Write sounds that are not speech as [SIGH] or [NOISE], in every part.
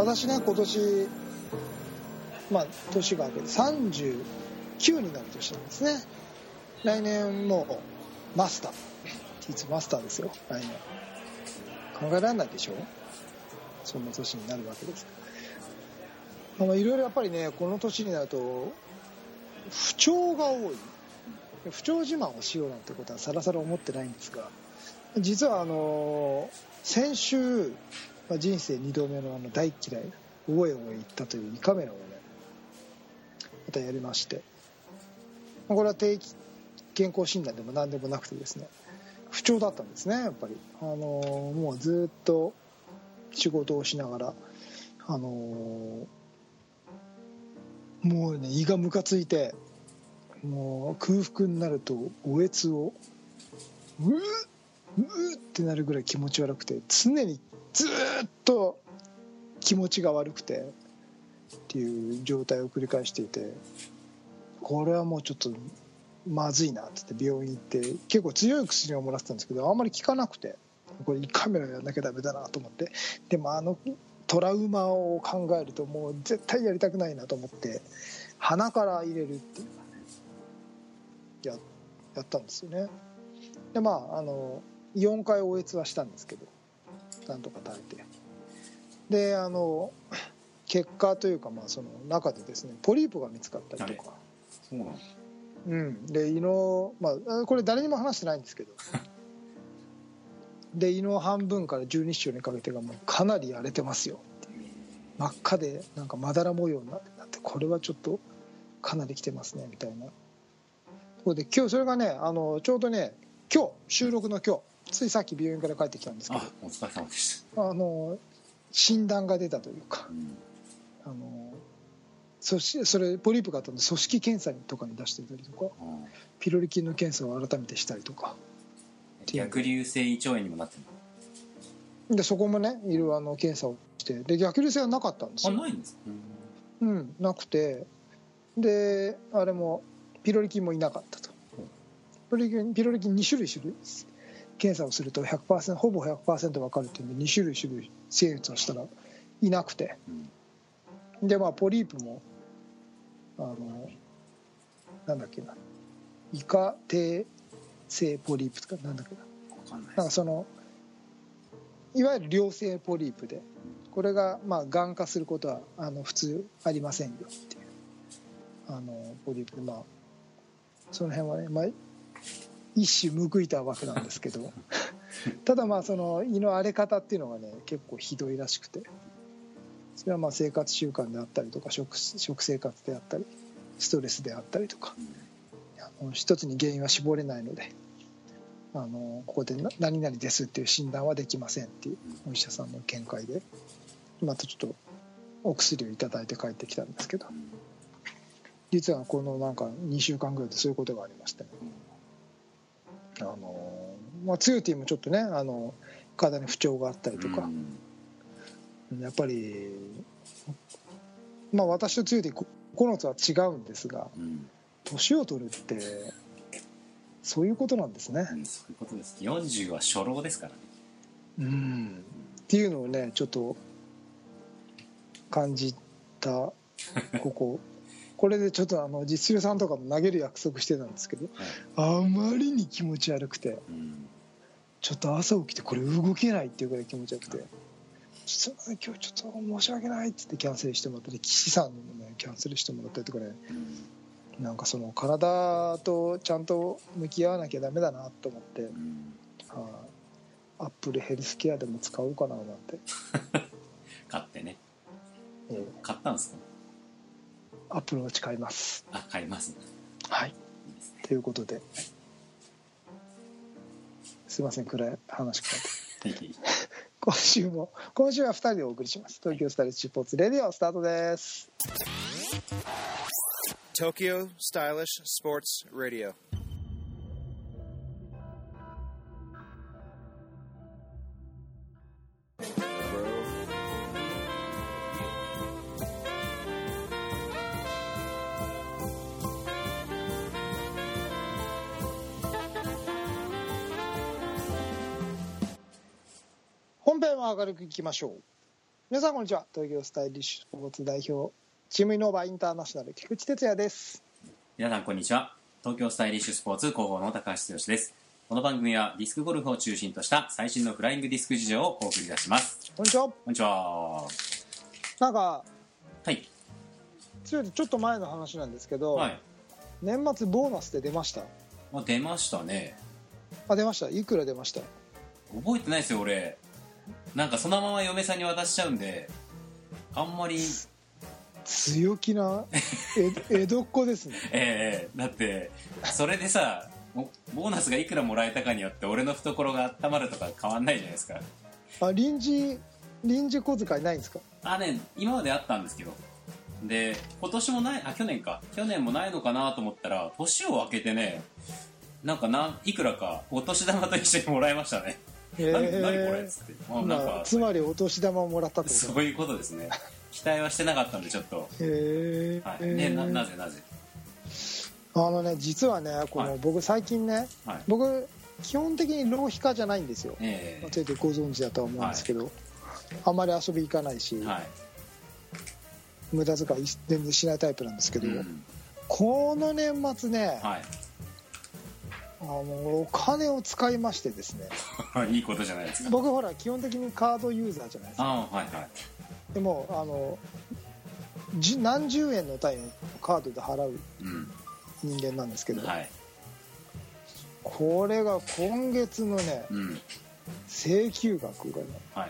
私ね今年まあ年が明けて39になる年なんですね。来年もうマスター。いつマスターですよ。来年。考えられないでしょそんな年になるわけです。あのいろいろやっぱりねこの年になると不調が多い。不調自慢をしようなんてことはさらさら思ってないんですが実はあの先週、まあ、人生2度目のあの大嫌い覚えを言ったという胃カメラをねまたやりまして。まこれは定期健康診断でも何でもなくてですね不調だったんですねやっぱり。あのもうずっと仕事をしながらあのもうね胃がムカついてもう空腹になるとおえつをうーうってなるぐらい気持ち悪くて常にずっと気持ちが悪くてっていう状態を繰り返していてこれはもうちょっとまずいなってって病院行って結構強い薬をもらってたんですけどあんまり効かなくてこれカメラやんなきゃダメだなと思って。でもあのトラウマを考えるともう絶対やりたくないなと思って鼻から入れるっていうのややったんですよね。でまああの4回おえつはしたんですけどなんとか耐えて。であの結果というかまあその中でですねポリープが見つかったりとか、そうなのうん、で胃の、まあ、これ誰にも話してないんですけど。で胃の半分から十二指腸にかけてがもうかなり荒れてますよ。っていう真っ赤でなんかまだら模様になってなってこれはちょっとかなり来てますねみたいな。ところで今日それがねあのちょうどね今日収録の今日ついさっき病院から帰ってきたんですけあお疲れ様でしどあの診断が出たというかた、うん。あのそしそれポリープがあったんで組織検査とかに出してたりとかあピロリ菌の検査を改めてしたりとかー逆流性胃腸炎にもなってるでそこもねいろいろあの検査をしてで逆流性はなかったんですのあよ、ないんですか？うん、なくてであれもピロリ菌もいなかったと。ピロリ菌ピロリ菌2種類種類検査をすると100%ほぼ100%分かるっていうんで2種類種類精密をしたらいなくて。うんでまあポリープもあのなんだっけな。イカ低性ポリープとかなんだっけな。なんかそのいわゆる良性ポリープでこれがまあがん化することはあの普通ありませんよっていうあのポリープでまあその辺はね、まあ、一種報いたわけなんですけど。[LAUGHS] ただまあその胃の荒れ方っていうのがね結構ひどいらしくて。それはまあ生活習慣であったりとか食食生活であったりストレスであったりとか。あの一つに原因は絞れないのであのここでな何々ですっていう診断はできませんっていうお医者さんの見解でまたちょっとお薬をいただいて帰ってきたんですけど。実はこのなんか2週間ぐらいでそういうことがありましてねあの、まあ、ツーティーもちょっとねあの体に不調があったりとか。う、ん。やっぱりまあ私とツーティー9つは違うんですがうん。年を取るってそういうことなんですね。うんそういうことです。40は初老ですからね。うん。っていうのをねちょっと感じたこここれでちょっとあの実業さんとかも投げる約束してたんですけどあまりに気持ち悪くてうん。ちょっと朝起きてこれ動けないっていうぐらい気持ち悪くて「ちょっと今日ちょっと申し訳ない」って言ってキャンセルしてもらったり岸さんにもねキャンセルしてもらったりとかね。うん。なんかその体とちゃんと向き合わなきゃダメだなと思って、はい。うんアップルヘルスケアでも使おうかななんて、[LAUGHS] 買ってね。えー買ったんですか？アップルウォッチ買います。あ買いますねはい。ということで、すいません、暗い話からで。[LAUGHS] [LAUGHS] 今週も、今週は2人でお送りします。東京スタイルスポーツレディオスタートです。Tokyo Stylish Sports Radio. 本編は明るくいきましょう。皆さんこんにちは。東京スタイリッシュスポーツ代表チームイノーバーインターナショナル菊池哲也です。皆さんこんにちは。東京スタイリッシュスポーツ広報の高橋剛です。この番組はディスクゴルフを中心とした最新のフライングディスク事情をお送り出します。こんにちは。こんにちは。なんかはい。ちょっと前の話なんですけど、はい。年末ボーナスで出ました？あ出ましたね。あ出ました。いくら出ました？覚えてないですよ俺なんかそのまま嫁さんに渡しちゃうんであんまり。強気なえ [LAUGHS] 江戸っ子ですね。ええだってそれでさボボーナスがいくらもらえたかによって俺の懐が温まるとか変わんないじゃないですか。あ臨時臨時小遣いないんですか？あね今まであったんですけど。で今年もないあ去年か。去年もないのかなと思ったら年を明けてねなんかないくらかお年玉と一緒にもらいましたね。へ何何これっえつって。あなんかつまりお年玉をもらったってこと。そういうことですね。[LAUGHS] 期待はしてなかったんでちょっと、へえ、はい。ね、ななぜなぜ？あのね実はねこの、はい。僕最近ねはい。僕基本的に浪費家じゃないんですよ。えそれでご存知だとは思うんですけど、あんまり遊び行かないし、えはい。無駄遣い全然しないタイプなんですけど、うん。この年末ね、はいあのお金を使いましてですね。[LAUGHS] いいことじゃないですか。僕ほら基本的にカードユーザーじゃないですか。ああはいはい。でもあのじ何十円の単位をカードで払ううん。人間なんですけど、はい。これが今月のねうん。請求額がね。は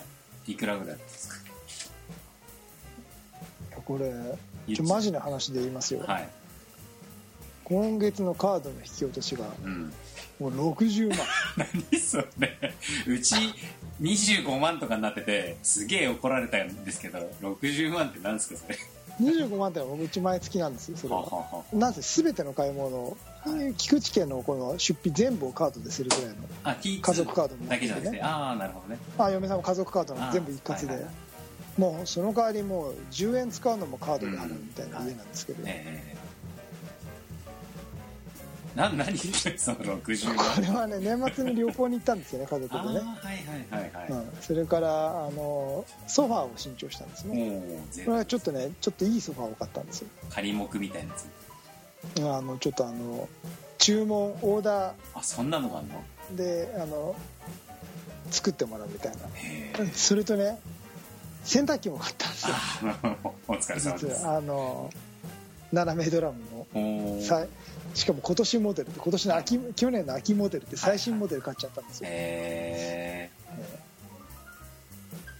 い。いくらぐらいですか？これちょマジな話で言いますよ、はい。今月のカードの引き落としがうんもう60万。何それ。うち25万とかになっててすげえ怒られたんですけど60万って何ですかそれ。25万ってうち毎月なんですよそれは。はははなぜ全ての買い物を菊池家のこの出費全部をカードでするぐらいの。あ T2 家族カードも。だけじゃなくて。ああなるほどね。あ嫁さんも家族カードなんで全部一括で、あはいはい。もうその代わりもう10円使うのもカードで払うみたいな家なんですけど、ええな何その60万。これはね年末に旅行に行ったんですよね家族でね、はいはいはいはい、うん、それからあのソファーを新調したんですね。これはちょっとねちょっといいソファーを買ったんですよ。仮目みたいなやつ。あのちょっとあの注文オーダあそんなのがあんの？ーであの作ってもらうみたいな。それとね洗濯機も買ったんですよ。あ [LAUGHS] お疲れ様です。あの斜めドラムのしかも今年モデルで今年の秋去年の秋モデルで最新モデル買っちゃったんですよ、へ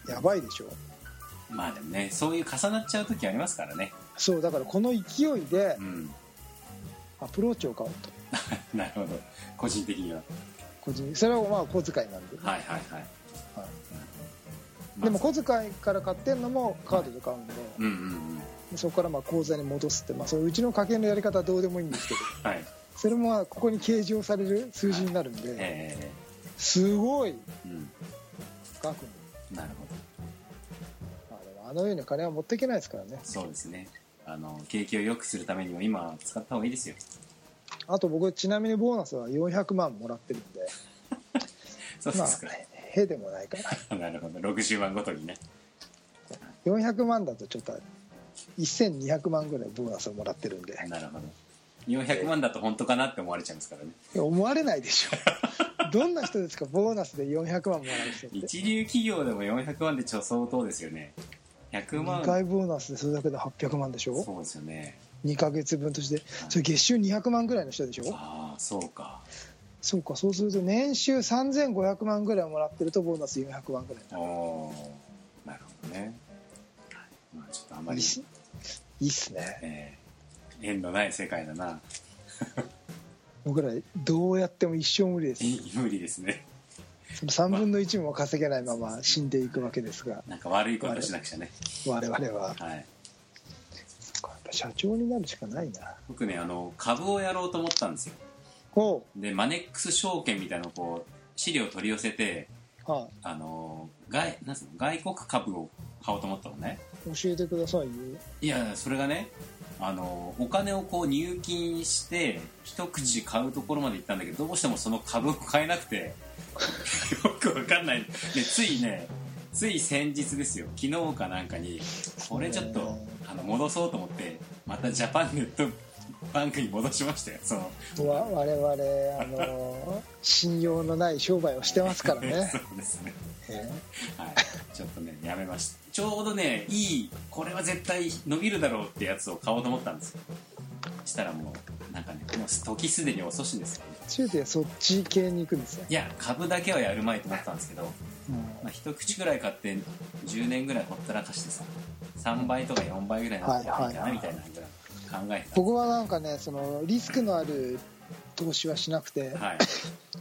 やばいでしょ。えまあでもねそういう重なっちゃう時ありますからね。そうだからこの勢いでうん。アプローチを買おうと。[LAUGHS] なるほど。個人的には。個人それはまあ小遣いなんで、はいはいはい、はい。まあでも小遣いから買ってんのもカードで買うんで、う。んうんうん。でそこからまあ口座に戻すって、まあ、それうちの家計のやり方はどうでもいいんですけどはい。それもまあここに計上される数字になるんで、えすごいえうん。額に、なるほど。まあ、でもあのように金は持っていけないですからね。そうですね。あの景気を良くするためにも今使った方がいいですよ。あと僕ちなみにボーナスは400万もらってるんで。ま [LAUGHS] あそうですか、へでもないから。[LAUGHS] なるほど。60万ごとにね。400万だとちょっと1200万ぐらいボーナスをもらってるんで。なるほど。400万だと本当かなって思われちゃいますからね。思われないでしょ。[LAUGHS] どんな人ですかボーナスで400万もらう人って。一流企業でも400万でちょ相当ですよね。100万。2回ボーナスでそれだけで800万でしょ。そうですよね。2ヶ月分として。それ月収200万ぐらいの人でしょ。ああそうか。そうかそうすると年収3500万ぐらいもらってるとボーナス400万ぐらいなる。ほどね。まあちょっとあまりいいっすね。えー。縁のない世界だな。僕らどうやっても一生無理です。無理ですね。その3分の1も稼げないまま死んでいくわけですが。なんか悪いことしなくちゃね。我々は。はい。やっぱ社長になるしかないな。僕ねあの株をやろうと思ったんですよ。おう。でマネックス証券みたいなのをこう資料を取り寄せてはあの外なんすか外国株を買おうと思ったのね。い、教えてくださいよ。いやそれがねあのお金をこう入金して一口買うところまで行ったんだけどどうしてもその株を買えなくて [LAUGHS] よくわかんない。でついねつい先日ですよ。昨日かなんかにこれちょっとあの戻そうと思ってまたジャパンネットバンクに戻しましたよ。そのわ我々あの [LAUGHS] 信用のない商売をしてますからね。そうですね。えはい。ちょっとねやめましたちょうどねいいこれは絶対伸びるだろうってやつを買おうと思ったんですよ。したらもうなんかねもう時すでに遅しですよね。ー、中でそっち系に行くんですよ、いや株だけはやるまいと思ったんですけど、うん。まあ、一口ぐらい買って10年ぐらいほったらかしてさ3倍とか4倍ぐらいになったらいいかなみたいな考えて僕はなんかねそのリスクのある投資はしなくてたはい。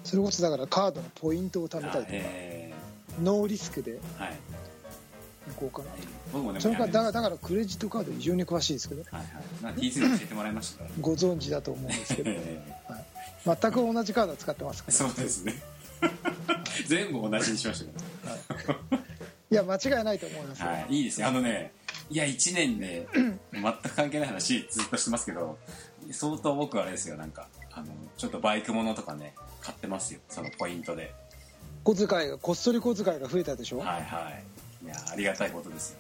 それこそだからカードのポイントを貯めたりとかえノーリスクでーはい。行こうかな。僕もねそれからだからだからクレジットカード非常に詳しいですけど。はいはい。なんか T2 で教えてもらいました？からご存知だと思うんですけど。え [LAUGHS] 全く同じカードを使ってますかーら。そうですね。[LAUGHS] 全部同じにしましたけい。や間違いないと思いますはい、いいですねあのねいや1年で全く関係ない話ずっとしてますけど相当僕あれですよ。なんかあのちょっとバイクものとかね買ってますよ。そのポイントで。小遣いがこっそり小遣いが増えたでしょ、はいはいいやありがたいことです。よ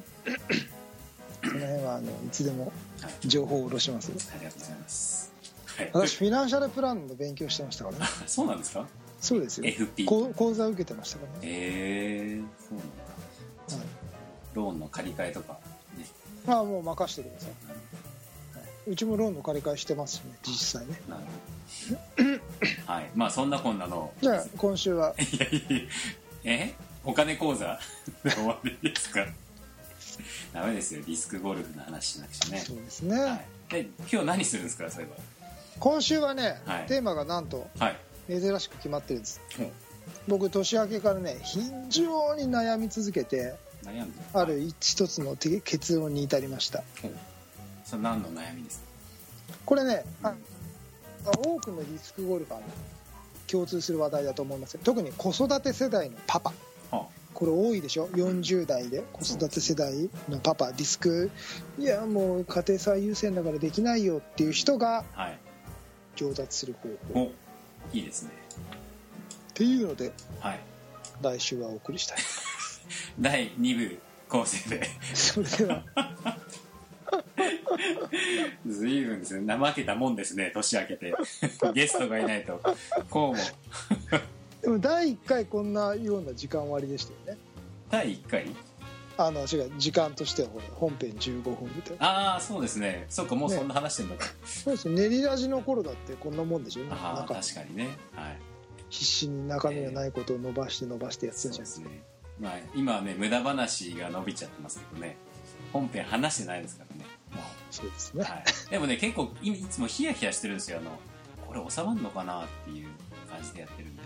その辺はあのいつでもはい。情報を下ろします。ありがとうございます。はい。私フィナンシャルプランの勉強してましたからね。そうなんですか？そうですよ。FP こ講座を受けてましたからね、えー、そうなんだ。はい。ローンの借り換えとか、ね。まあもう任せてください、はい。うちもローンの借り換えしてますしね実際ね。なるほど。はい。まあそんなこんなの。じゃあ今週は。[LAUGHS] え？お金講座。で終わりですか。ダメですよ。リスクゴルフの話しなくちゃね。そうですね、はい。で、今日何するんですか？そういえ今週はね、はい。テーマがなんとば。はい。珍しく決まってるんです。も僕年明けからね非常に悩み続けてう悩んである一つのて結論に至りました。ほう。それ何の悩みですか？これねあ多くのリスクゴルファーの共通する話題だと思います。よ特に子育て世代のパパ。はこれ多いでしょ？40代で子育て世代のパパリスク。いやもう家庭最優先だからできないよっていう人が。上達する方法。っおいいですね。ていうのではい。来週はお送りしたい。[LAUGHS] 第2部構成で。それでは。[LAUGHS] 随分ですね。怠けたもんですね。年明けて。ゲストがいないと。こうもでも第1回こんなような時間割でしたよね。第1回？あの違う時間としてはほら本編15分みたいな。ああそうですね。そっかもうそんな話してんのか、そうですよ練りラジの頃だってこんなもんでしょ。ああ確かにね。はい。必死に中身がないことを伸ばして伸ばしてやってたじゃんですね。まあ今はね無駄話が伸びちゃってますけどね。本編話してないですからね。もそうですね、はい、でもね結構いいつもヒヤヒヤしてるんですよ。あのこれ収まるのかなっていう感じでやってるんで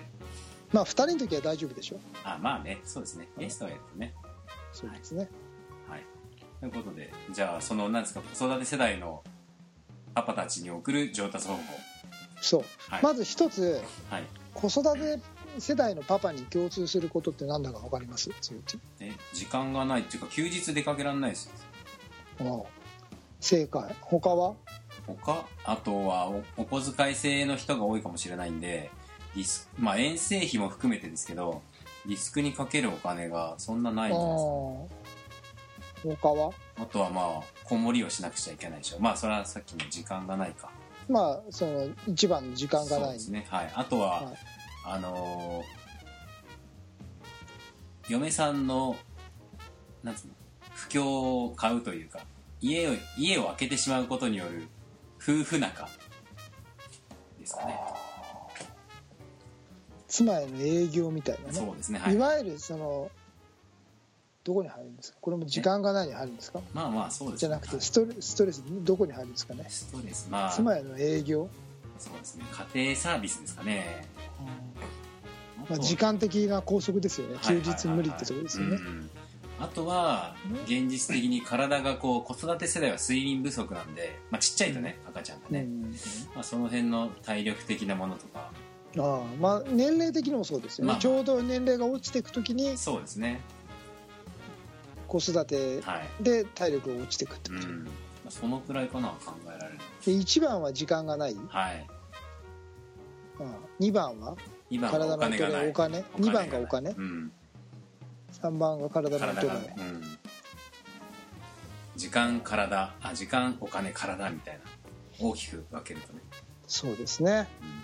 まあ2人の時は大丈夫でしょ？あまあねそうですね。ゲストがやってね。そうですね、はい。ということで、じゃあ、その、なんですか、子育て世代のパパたちに送る上達方法。そう、はい。まず一つはい。子育て世代のパパに共通することって何だか分かります？そういうで時間がないっていうか、休日出かけられないですよ。ああ。正解。他は？他、あとはお、お小遣い制の人が多いかもしれないんで、リスまあ、遠征費も含めてですけど、リスクにかけるお金がそんなないんですか。他は？あとはまあ、子守りをしなくちゃいけないでしょ。まあ、それはさっきの時間がないか。まあその一番の時間がないそうですね。はい。あとは、はいあのー嫁さんの、なんつうの、不況を買うというか、家を、家を開けてしまうことによる夫婦仲ですかね。妻への営業みたいなね。そうですね。はい。い。わゆるそのどこに入るんですか？これも時間がないに入るんですか？まあまあ、そうですね。じゃなくてはい。ストレストレスどこに入るんですかね？ストレス。まあ、妻への営業、そうですね。家庭サービスですかね。まあ、時間的な拘束ですよね。休日無理ってとこですよね。うん。あとは現実的に体がこう子育て世代は睡眠不足なんで、まあ、ちっちゃいとね赤ちゃんがね、うん。まあ、その辺の体力的なものとかああまあ年齢的にもそうですよね、まあ。ちょうど年齢が落ちていく時にそうですね。子育てはい、で体力が落ちていくってこと、うん。まあ、そのくらいかな考えられるで1番は時間がない、うん、はい2番は？2番は体の衰お金？お金2番がお金？うん。3番が体の衰えうん、時間体。あ時間お金体みたいな。大きく分けるとね、そうですね。うん、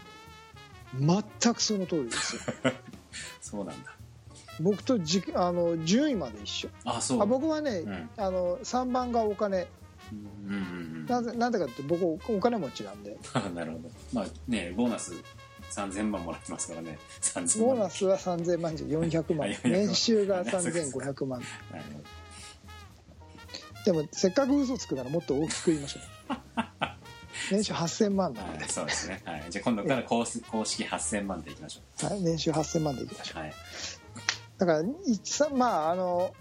全くその通りですよ。[LAUGHS] そうなんだ。僕とじあの順位まで一緒。あそう。あ僕はね、うん。あの3番がお金。うんうんうんなぜなんでかって僕おお金持ちなんで。あなるほど。まあねボーナス3000万もらってますからね。3000万。ボーナスは3000万じゃ400万。あ400万。年収が [LAUGHS] 3500万。でもせっかく嘘つくならもっと大きく言いましょう [LAUGHS] 年収8000万なんではい、そうですね、はい、じゃあ今度から公式公式8000万でいきましょはい、年収8000万でいきましょう。うはい。だから一さまああの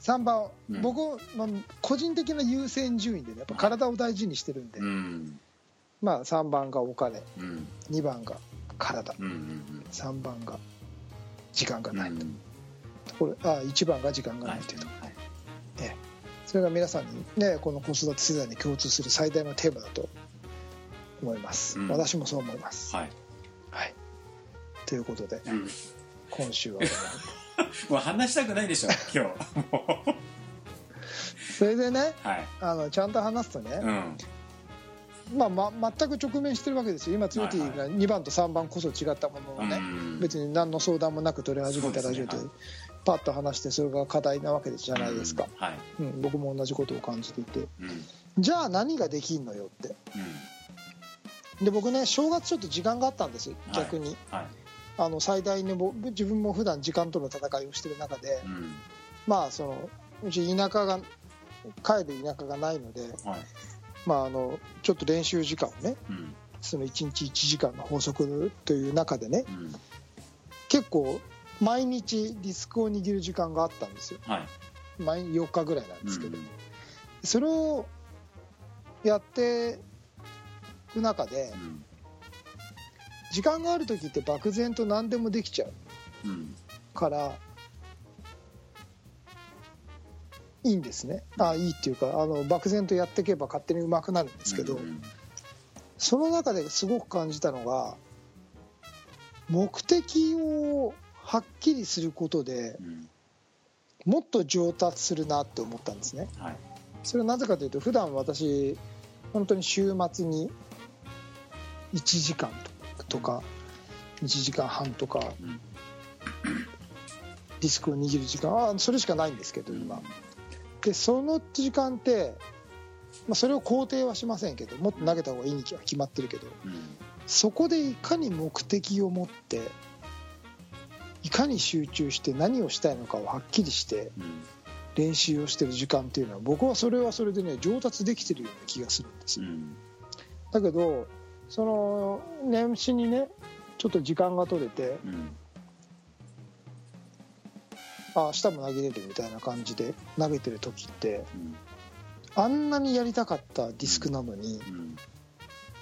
3番、うん。僕、まあ、個人的な優先順位でねやっぱ体を大事にしてるんで、うん。まあ3番がお金。うん。2番が体。うんうん3番が時間がうんない、うん。これあ1番が時間がはないいというと、はいそれが皆さんにねこの子育て世代に共通する最大のテーマだと思います、うん。私もそう思います、はい。はい、ということでうん。今週は。[LAUGHS] もう話したくないでしょ今日。[LAUGHS] それでねはい。あのちゃんと話すとね、うん。まあ、ま全く直面してるわけですよ。今ツーティーが2番と3番こそ違ったものをね、うん。別に何の相談もなく取り始めたラジオでそうパッと話してそれが課題なわけじゃないですか、うんはい。うん僕も同じことを感じていて。うん。じゃあ何ができんのよって。で僕ね正月ちょっと時間があったんですよ逆に、はい。あの最大に僕自分も普段時間との戦いをしてる中で。うん。まあそのうち田舎が帰る田舎がないので、はい。まあ、あのちょっと練習時間をねうん。その1日1時間の法則という中でね。うん。結構毎日ディスクを握る時間があったんですよ。はい。毎4日ぐらいなんですけど、うん。それをやっていく中でうん。時間がある時って漠然と何でもできちゃううん。からいいんですね。あいいっていうかあの漠然とやっていけば勝手に上手くなるんですけど、うん。その中ですごく感じたのが目的をはっきりすることでうんもっと上達するなって思ったんですね。はい。それはなぜかというと普段私本当に週末に1時間とか1時間半とかうん。ディスクを握る時間あそれしかないんですけど今。でその時間って、まあ、それを肯定はしませんけどもっと投げた方がいいには決まってるけどうん。そこでいかに目的を持っていかに集中して何をしたいのかをはっきりしてうん練習をしてる時間っていうのは僕はそれはそれでね上達できてるような気がするんですよ。うん。だけどその年始にねちょっと時間が取れてうん。あ明日も投げれるみたいな感じで投げてる時ってうん。あんなにやりたかったディスクなのにうん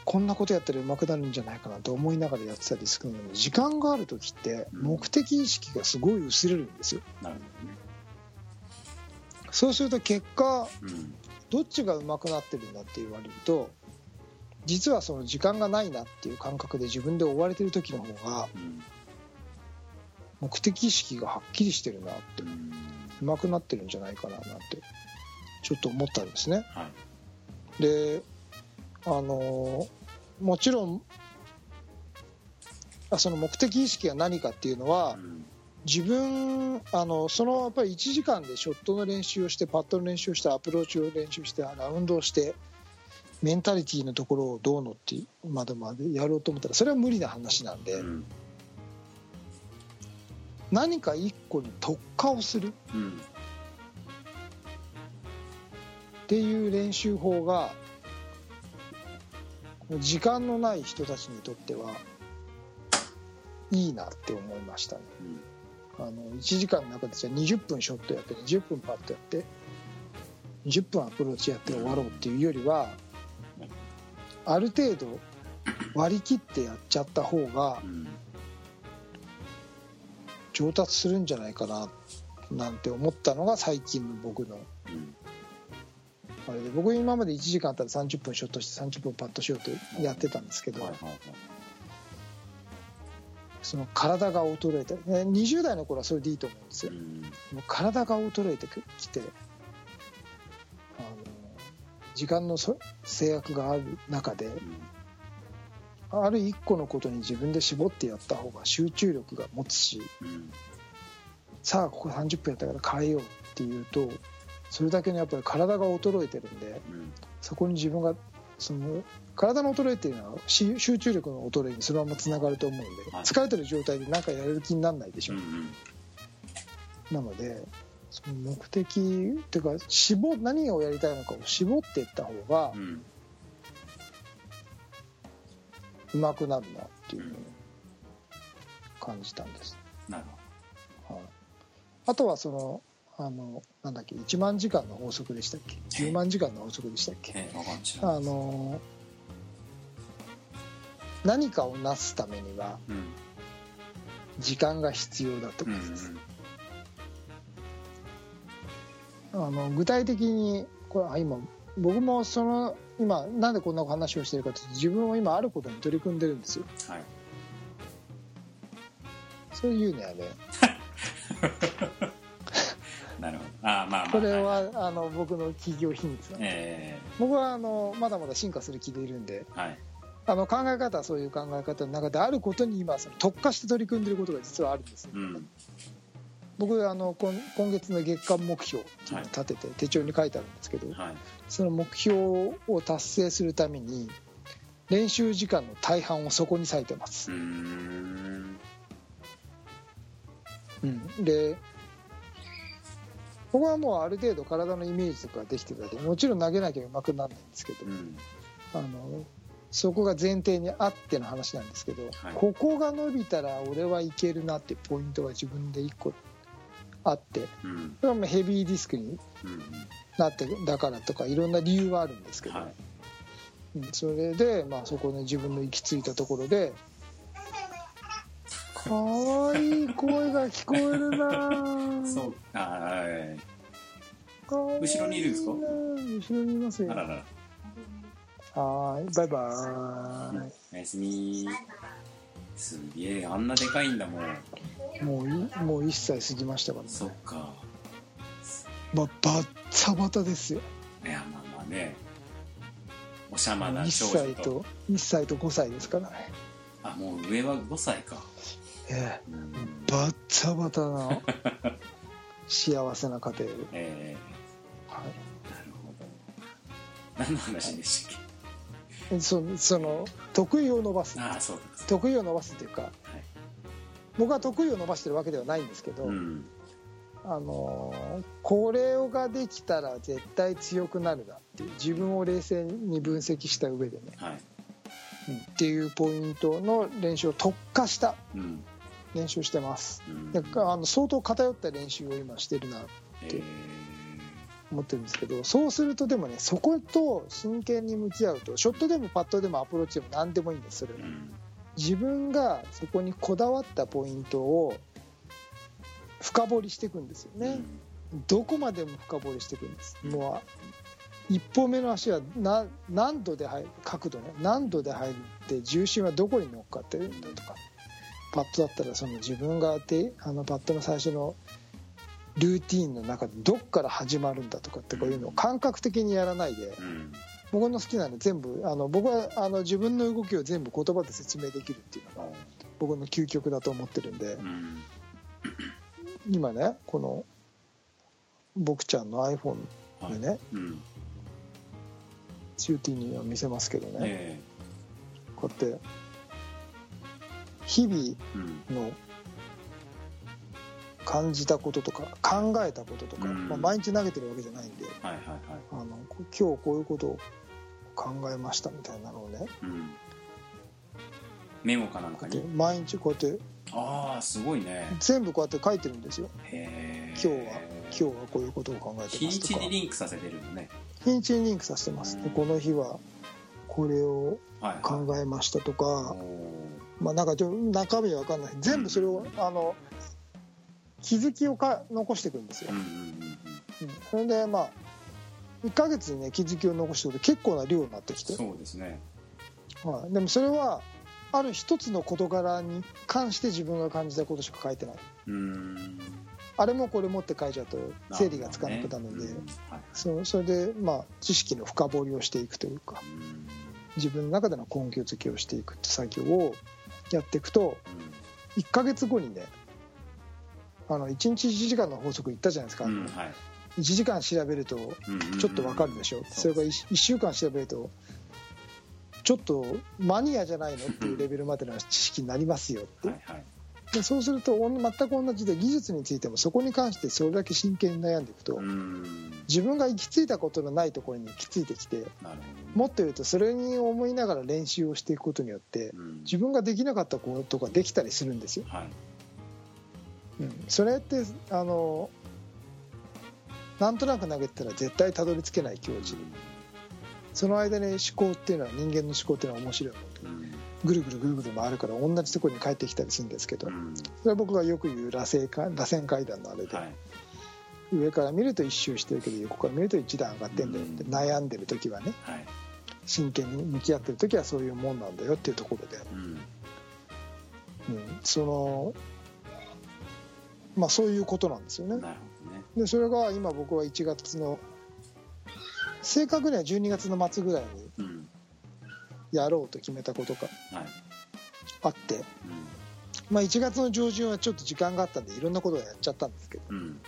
こんなことやったら上手くなるんじゃないかなと思いながらやってたディスクなのに時間がある時ってうん。目的意識がすごい薄れるんですよ。なるほどね。そうすると結果うん。どっちが上手くなってるんだって言われると実はその時間がないなっていう感覚で自分で追われてる時の方がうん。目的意識がはっきりしてるなってうん。上手くなってるんじゃないかななんてちょっと思ったんですね。はい。であのもちろんあその目的意識が何かっていうのはうん。自分あのそのやっぱり1時間でショットの練習をしてパットの練習をしてアプローチを練習してラウンドをしてメンタリティーのところをどうのってまでまでやろうと思ったらそれは無理な話なんでうん。何か一個に特化をする。うん。っていう練習法が時間のない人たちにとってはいいなって思いましたね。うん。あの1時間の中でじゃあ20分ショットやって20分パットやって20分アプローチやって終わろうっていうよりはある程度割り切ってやっちゃった方がうん。上達するんじゃないかななんて思ったのが最近の僕のうんあれで僕今まで1時間あったら30分ショットして30分パットしようとやってたんですけど、はいはいはい。その体が衰えて、ね、20代の頃はそれでいいと思うんですよ。うん。もう体が衰えてきてあの時間のそ制約がある中である一個のことに自分で絞ってやった方が集中力が持つしうん。さあここ30分やったから変えようっていうとそれだけのやっぱり体が衰えてるんでうん。そこに自分がその体の衰えっていうのはし集中力の衰えにそのままつながると思うんではい。疲れてる状態で何かやれる気にならないでしょ、う。んうん。なのでその目的っていうか絞何をやりたいのかを絞っていった方がうまくなるなっていうふうに感じたんです、なるはい、あとはそのあのなんだっけ1万時間の法則でしたっけ？10万時間の法則でしたっけ？あの何かをなすためにはうん。時間が必要だってうんことです、あの具体的にこれあ今僕もその今なんでこんな話をしてるかというと自分は今あることに取り組んでるんですよ。はい。そういうのはね [LAUGHS] これいはあの僕の企業秘密なんで。え僕はあのまだまだ進化する気でいるんで。ーはい。あの考え方はそういう考え方の中であることに今その特化して取り組んでることが実はあるんですよ、うん。僕あの今今月の月間目標っていうのを立てて手帳に書いてあるんですけど、はい。その目標を達成するために練習時間の大半をそこに割いてます。うー、ん。うん、で僕はもうある程度体のイメージとかできてるのでもちろん投げなきゃうまくならないんですけど、うん。あのそこが前提にあっての話なんですけど、はい。ここが伸びたら俺はいけるなってポイントが自分で1個あってうん。それはまあヘビーディスクにうんなってだからとかいろんな理由はあるんですけど、はい。うんそれで、まあ、そこで自分の行き着いたところでかわいい声が聞こえるな。そう。はい。後ろにいるんですか？後ろにいますよあらら。らはーいバイバーおやすみ。すげえあんなでかいんだもん。イもういもう1歳過ぎましたからね。そっか。まあ、バッタバタですよ。いやまあまあね。おしゃまな1少女と。歳と1歳と5歳ですからね。あもう上は5歳かええ。うん。バッタバタな。[LAUGHS] 幸せな家庭。で、え。はー、なるほど。何の話でしたっけ？い、そその得意を伸ばす。得意を伸ばすっていうかだはい。僕は得意を伸ばしてるわけではないんですけど、うん。あのーこれができたら絶対強くなるなっていう自分を冷静に分析した上でね、はい。うん。っていうポイントの練習を特化したうん練習してます。うん。だからあの相当偏った練習を今してるなえー。思ってるんですけどそうするとでもねそこと真剣に向き合うとショットでもパットでもアプローチでも何でもいいんですそれは。うん。自分がそこにこだわったポイントを深掘りしていくんですよね、どこまでも深掘りしていくんです。もう一歩目の足はな何度で入る角度ね何度で入って重心はどこに乗っかってるんだとかパットだったらその自分がてあのパットの最初のルーティーンの中でどっから始まるんだとかってこういうのを感覚的にやらないでうん。僕の好きなの全部あの僕はあの自分の動きを全部言葉で説明できるっていうのが僕の究極だと思ってるんでうん。今ねこの僕ちゃんの iPhone はい。でねうん。シューティーには見せますけどね。え。こうやって日々の感じたこととか考えたこととか、うん。まあ、毎日投げてるわけじゃないんであのこ今日こういうことを考えましたみたいなのをねうん。メモかなんかに？毎日こうやってああすごいね。全部こうやって書いてるんですよ。今日は今日はこういうことを考えて日にちますとか。にリンクさせてるのね。日にちにリンクさせてます。でこの日はこれをはいはい考えましたとか、おーまあなんかちょっと中身は分かんない。全部それをあの気づきをか残していくんですよ。うん、うんうんそれでまあ1ヶ月にね気づきを残しておくと結構な量になってきて。うん、そうですね。はい、でもそれはある一つの事柄に関して自分が感じたことしか書いてない。うーん。あれもこれもって書いちゃうと整理がつかなくなるので、うん。はい。そそれでまあ知識の深掘りをしていくというか。うん自分の中での根拠付けをしていくって作業をやっていくと1ヶ月後にねあの1日1時間の法則言ったじゃないですか、うんうんはい。1時間調べるとちょっとわかるでしょ、それが 1, 週間調べるとちょっとマニアじゃないのっていうレベルまでの知識になりますよって、はいはい。でそうすると全く同じで技術についてもそこに関してそれだけ真剣に悩んでいくと、うん自分が行き着いたことのないところに行き着いてきてもっと言うとそれに思いながら練習をしていくことによってうん。自分ができなかったことができたりするんですよ、はい。うん、それってあのなんとなく投げてたら絶対たどり着けない境地。その間に思考っていうのは人間の思考っていうのは面白い。ものでうん。ぐるぐるぐるぐる回るから同じところに帰ってきたりするんですけど。うん。それは僕がよく言う螺旋階螺旋階段のあれで、はい上から見ると一周してるけど横から見ると一段上がってんだよってうん。悩んでる時はね。はい。真剣に向き合ってる時はそういうもんなんだよっていうところで、うん。うん、そのまあそういうことなんですよね。ね。でそれが今僕は1月の正確には12月の末ぐらいにうん。やろうと決めたことがはい。あって、まあ、1月の上旬はちょっと時間があったんでいろんなことをやっちゃったんですけど。うんうん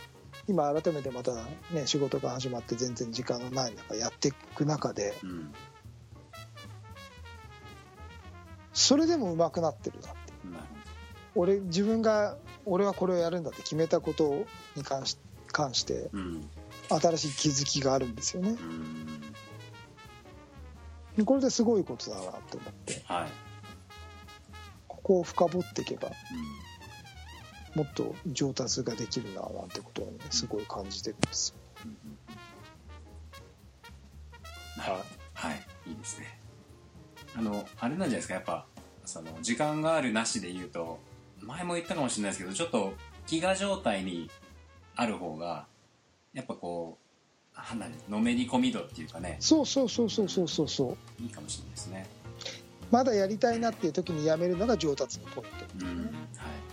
今改めてまたね仕事が始まって全然時間がない中やっていく中でうんそれでも上手くなってるなってなる俺自分が俺はこれをやるんだって決めたことに関し関してうん。新しい気づきがあるんですよね。うん。これですごいことだなと思って。はい。ここを深掘っていけばうもっと上達ができるななんてことをねすごい感じてるんですよ。んはいはい。いいですね。あのあれなんじゃないですか。やっぱその時間があるなしで言うと前も言ったかもしれないですけどちょっと飢餓状態にある方がやっぱこうのめり込み度っていうかね。そうそうそうそうそうそうそう。いいかもしれないですね。まだやりたいなっていう時にやめるのが上達のポイント。うん。はい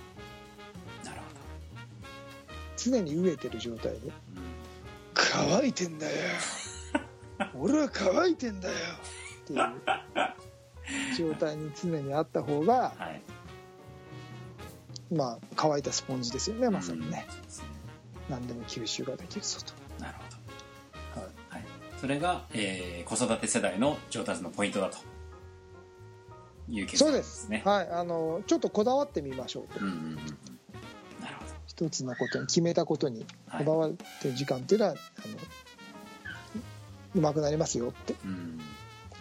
常に飢えてる状態で。乾いてんだよ。[LAUGHS] 俺は乾いてんだよ。っていう状態に常にあった方がはい。まあ乾いたスポンジですよねまさにね。うんそうですね。何でも吸収ができるぞと。なるほど。はい。はい、それが、えー子育て世代の上達のポイントだと。いう結そうで論です。すね。はい。あのちょっとこだわってみましょうと。うんうんうん一つのことに決めたことにど。こだわってる時間っていうのは、あのうまくなりますよって。うん。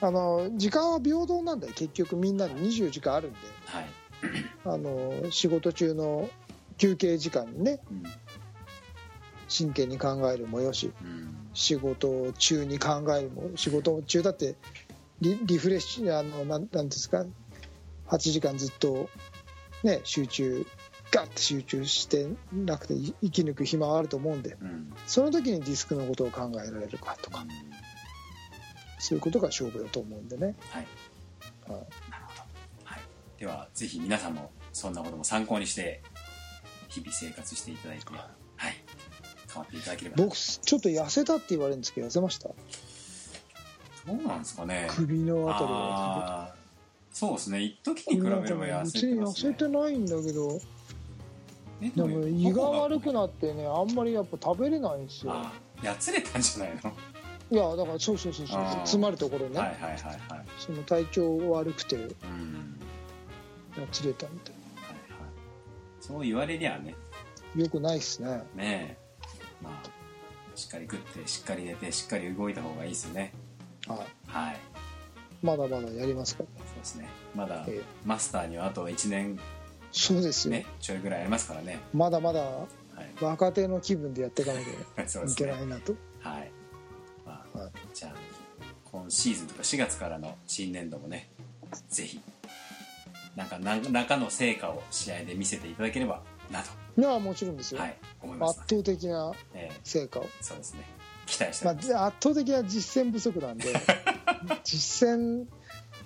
あの時間は平等なんだよ。結局みんなに24時間あるんで。はい。[CLEARS THROAT] あの仕事中の休憩時間にねうん。真剣に考えるもよしうん。仕事中に考えるも仕事中だってリリフレッシュあのなんなんですか8時間ずっとね集中ガッて集中してなくてい生き抜く暇はあると思うんでうんその時にディスクのことを考えられるかとかそういうことが勝負だと思うんでね、はい。はいなるほど。はい。ではぜひ皆さんもそんなことも参考にして日々生活していただいて、はい。変わっていただければ。僕ちょっと痩せたって言われるんですけど痩せました？どうなんですかね。首のあたりがあーそうですね。一時に比べれば痩せてますね。せてないんだけどえでも胃が悪くっなってねあんまりやっぱ食べれないんですよやつれたんじゃないの？いやだからそうそうそうそう詰まるところね、はいはいはいはい。その体調悪くてやうん。つれたみたいはいはい。そう言われりゃね、なよくないっすねねえ。まあ、しっかり食って、しっかり寝て、しっかり動いた方がいいですよね。はいはい。まだまだやりますからそうですね。まだええ、マスターにはあと1年そうですよ、ね、ちょいぐらいありますからね。まだまだはい。若手の気分でやっていかなきゃ [LAUGHS] いけ。ないなと、はい。まあ、はいじゃあ、今シーズンとか4月からの新年度もね、ぜひ、なんか何中の成果を試合で見せていただければなと、いやもちろんですよ、はい、圧倒的なええ成果を、そうですね。期待してまます。あ、圧倒的な実践不足なんで [LAUGHS] 実践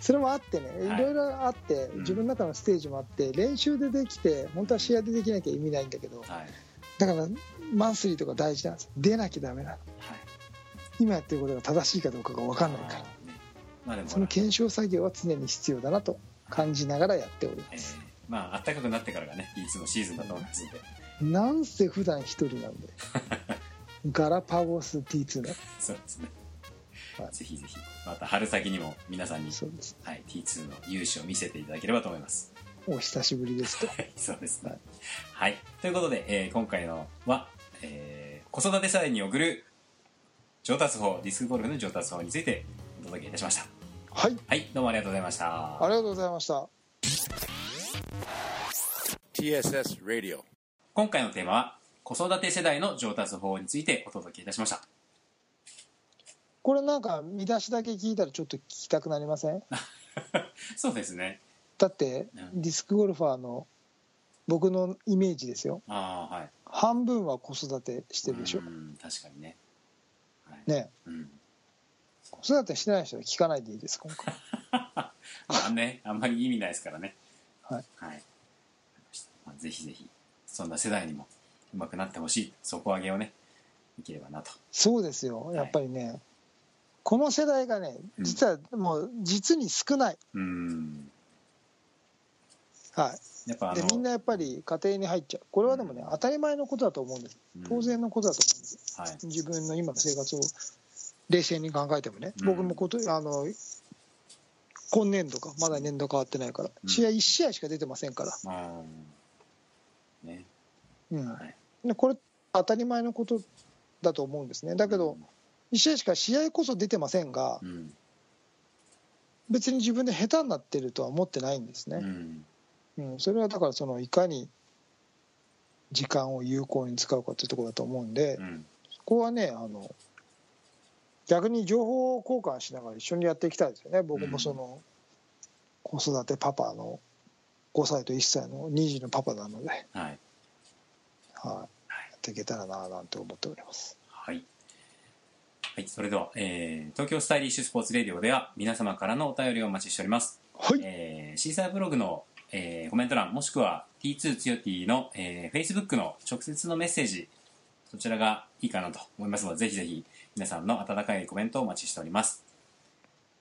それもあってね、はい。いろいろあってうん。自分の中のステージもあって練習でできて本当は試合でできなきゃ意味ないんだけどはい。だからマンスリーとか大事なんです。出なきゃダメなの。はい。今やってることが正しいかどうかが分かんないから。まあでもその検証作業は常に必要だなと感じながらやっておりまえー。すまあ暖かくなってからがね T2 のシーズンだと思いますのでなんせ普段一人なんで。[LAUGHS] ガラパゴス T2 ね。そうですね、はい。ぜひぜひまた春先にも皆さんに、はい、T2 の勇姿を見せていただければと思います。お久しぶりですと。はいそうですね。ははい。い、ということで、えー今回のは、えー子育て世代に送る上達法ディスクゴルフの上達法についてお届けいたしました。はい。はいどうもありがとうございました。ありがとうございました。TSS Radio. 今回のテーマは子育て世代の上達法についてお届けいたしましたこれなんか見出しだけ聞いたらちょっと聞きたくなりません？[LAUGHS] そうですね。だってうん。ディスクゴルファーの僕のイメージですよ。はい。半分は子育てしてるでしょ。うん確かにね。はい。ね。うん。子育てしてない人は聞かないでいいです今回。[LAUGHS] まあねあんまり意味ないですからね。はい。はい、まあ、ぜひぜひそんな世代にもうまくなってほしい底上げをねいければなと。そうですよ。やっぱりね、この世代がねうん。実はもう実に少ない、うん。はやっぱあい、でのみんなやっぱり家庭に入っちゃう。これはでもね当たり前のことだと思うんです。うん。当然のことだと思うんです。はい。自分の今の生活を冷静に考えてもね、うん。僕もことあの今年度かまだ年度変わってないから、うん。試合1試合しか出てませんから、ね。うん。これ当たり前のことだと思うんですね。だけど、1試合しか試合こそ出てませんがうん。別に自分で下手になってるとは思ってないんですね、うん。うん、それはだからそのいかに時間を有効に使うかというところだと思うんで、うん。ここはねあの逆に情報交換しながら一緒にやっていきたいですよね。僕もその、子育てパパの5歳と1歳の2児のパパなので、はい。はい。やっていけたらななんて思っております。はい。はい、それでは、えー東京スタイリッシュスポーツレディオでは皆様からのお便りをお待ちしております。はい。えーシーサーブログの、えーコメント欄もしくは T2 つよ T の、えー Facebook の直接のメッセージそちらがいいかなと思いますのでぜひぜひ皆さんの温かいコメントをお待ちしております。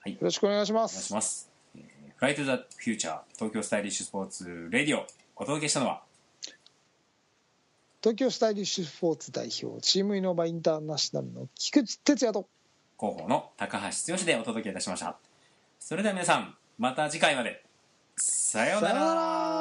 よろしくお願いしまお願いしすます、えー、Fly to the Future 東京スタイリッシュスポーツレディオお届けしたのは東京スタイリッシュスポーツ代表チームイノバインターナショナルの菊池哲也と。広報の高橋剛でお届けいたしました。それでは皆さんまた次回まで。さようなら